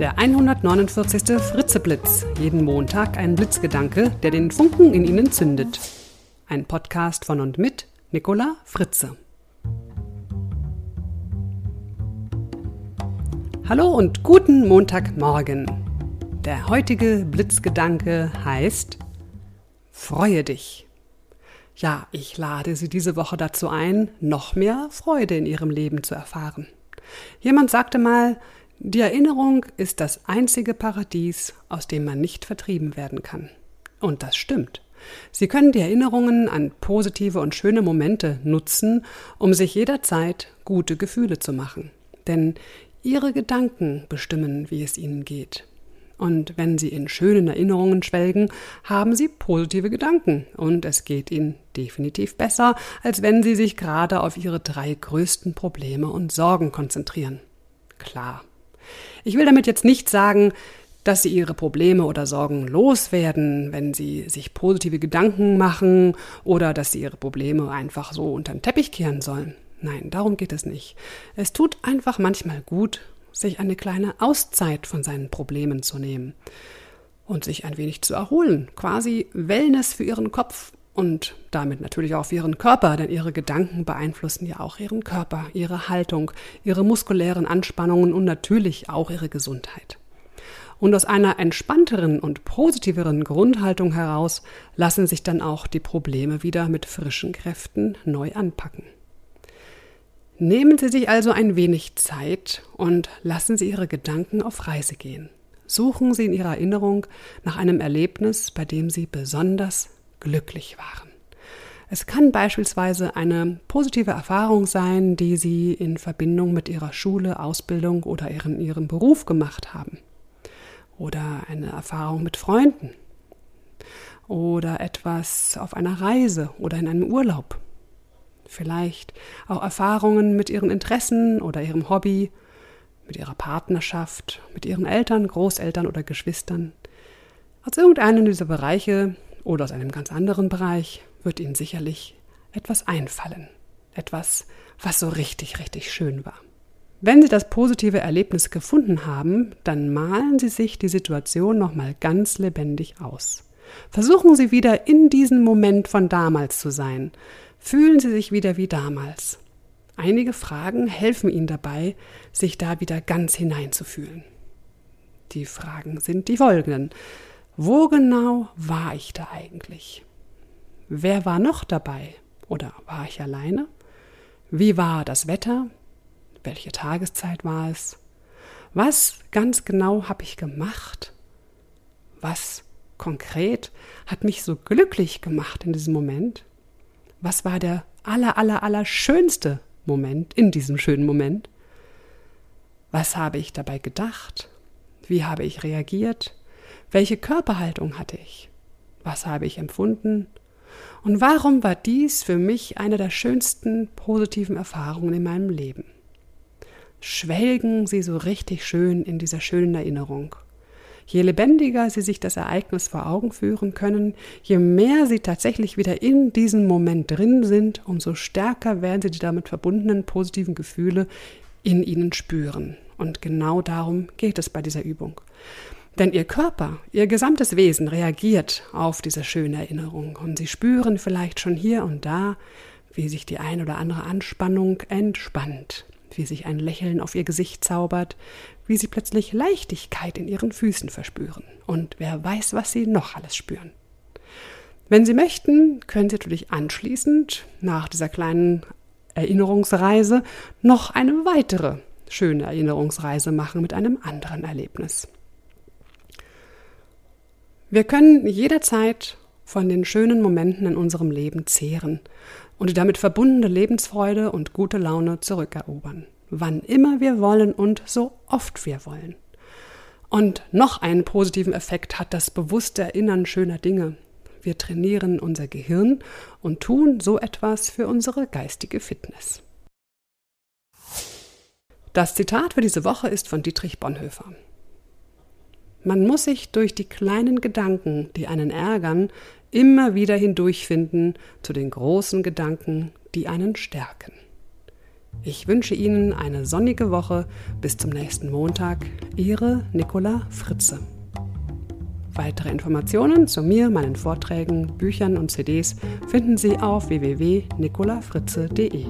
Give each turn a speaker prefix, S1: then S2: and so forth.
S1: Der 149. Fritzeblitz. Jeden Montag ein Blitzgedanke, der den Funken in Ihnen zündet. Ein Podcast von und mit Nicola Fritze. Hallo und guten Montagmorgen. Der heutige Blitzgedanke heißt Freue dich. Ja, ich lade Sie diese Woche dazu ein, noch mehr Freude in Ihrem Leben zu erfahren. Jemand sagte mal, die Erinnerung ist das einzige Paradies, aus dem man nicht vertrieben werden kann. Und das stimmt. Sie können die Erinnerungen an positive und schöne Momente nutzen, um sich jederzeit gute Gefühle zu machen. Denn Ihre Gedanken bestimmen, wie es Ihnen geht. Und wenn Sie in schönen Erinnerungen schwelgen, haben Sie positive Gedanken und es geht Ihnen definitiv besser, als wenn Sie sich gerade auf Ihre drei größten Probleme und Sorgen konzentrieren. Klar, ich will damit jetzt nicht sagen, dass sie ihre Probleme oder Sorgen loswerden, wenn sie sich positive Gedanken machen oder dass sie ihre Probleme einfach so unter den Teppich kehren sollen. Nein, darum geht es nicht. Es tut einfach manchmal gut, sich eine kleine Auszeit von seinen Problemen zu nehmen und sich ein wenig zu erholen, quasi Wellness für ihren Kopf und damit natürlich auch für ihren Körper, denn ihre Gedanken beeinflussen ja auch ihren Körper, ihre Haltung, ihre muskulären Anspannungen und natürlich auch ihre Gesundheit. Und aus einer entspannteren und positiveren Grundhaltung heraus lassen sich dann auch die Probleme wieder mit frischen Kräften neu anpacken. Nehmen Sie sich also ein wenig Zeit und lassen Sie Ihre Gedanken auf Reise gehen. Suchen Sie in Ihrer Erinnerung nach einem Erlebnis, bei dem Sie besonders glücklich waren. Es kann beispielsweise eine positive Erfahrung sein, die Sie in Verbindung mit Ihrer Schule, Ausbildung oder in Ihrem Beruf gemacht haben. Oder eine Erfahrung mit Freunden. Oder etwas auf einer Reise oder in einem Urlaub. Vielleicht auch Erfahrungen mit Ihren Interessen oder Ihrem Hobby, mit Ihrer Partnerschaft, mit Ihren Eltern, Großeltern oder Geschwistern. Aus irgendeinem dieser Bereiche oder aus einem ganz anderen Bereich wird Ihnen sicherlich etwas einfallen. Etwas, was so richtig, richtig schön war. Wenn Sie das positive Erlebnis gefunden haben, dann malen Sie sich die Situation nochmal ganz lebendig aus. Versuchen Sie wieder in diesem Moment von damals zu sein. Fühlen Sie sich wieder wie damals. Einige Fragen helfen Ihnen dabei, sich da wieder ganz hineinzufühlen. Die Fragen sind die folgenden. Wo genau war ich da eigentlich? Wer war noch dabei? Oder war ich alleine? Wie war das Wetter? Welche Tageszeit war es? Was ganz genau habe ich gemacht? Was konkret hat mich so glücklich gemacht in diesem Moment? Was war der aller, aller, aller schönste Moment in diesem schönen Moment? Was habe ich dabei gedacht? Wie habe ich reagiert? Welche Körperhaltung hatte ich? Was habe ich empfunden? Und warum war dies für mich eine der schönsten positiven Erfahrungen in meinem Leben? Schwelgen Sie so richtig schön in dieser schönen Erinnerung. Je lebendiger Sie sich das Ereignis vor Augen führen können, je mehr Sie tatsächlich wieder in diesem Moment drin sind, umso stärker werden Sie die damit verbundenen positiven Gefühle in Ihnen spüren. Und genau darum geht es bei dieser Übung. Denn ihr Körper, ihr gesamtes Wesen reagiert auf diese schöne Erinnerung und sie spüren vielleicht schon hier und da, wie sich die ein oder andere Anspannung entspannt, wie sich ein Lächeln auf ihr Gesicht zaubert, wie sie plötzlich Leichtigkeit in ihren Füßen verspüren und wer weiß, was sie noch alles spüren. Wenn Sie möchten, können Sie natürlich anschließend nach dieser kleinen Erinnerungsreise noch eine weitere schöne Erinnerungsreise machen mit einem anderen Erlebnis. Wir können jederzeit von den schönen Momenten in unserem Leben zehren und die damit verbundene Lebensfreude und gute Laune zurückerobern, wann immer wir wollen und so oft wir wollen. Und noch einen positiven Effekt hat das bewusste Erinnern schöner Dinge. Wir trainieren unser Gehirn und tun so etwas für unsere geistige Fitness. Das Zitat für diese Woche ist von Dietrich Bonhoeffer. Man muss sich durch die kleinen Gedanken, die einen ärgern, immer wieder hindurchfinden zu den großen Gedanken, die einen stärken. Ich wünsche Ihnen eine sonnige Woche. Bis zum nächsten Montag. Ihre Nicola Fritze. Weitere Informationen zu mir, meinen Vorträgen, Büchern und CDs finden Sie auf www.nicolafritze.de.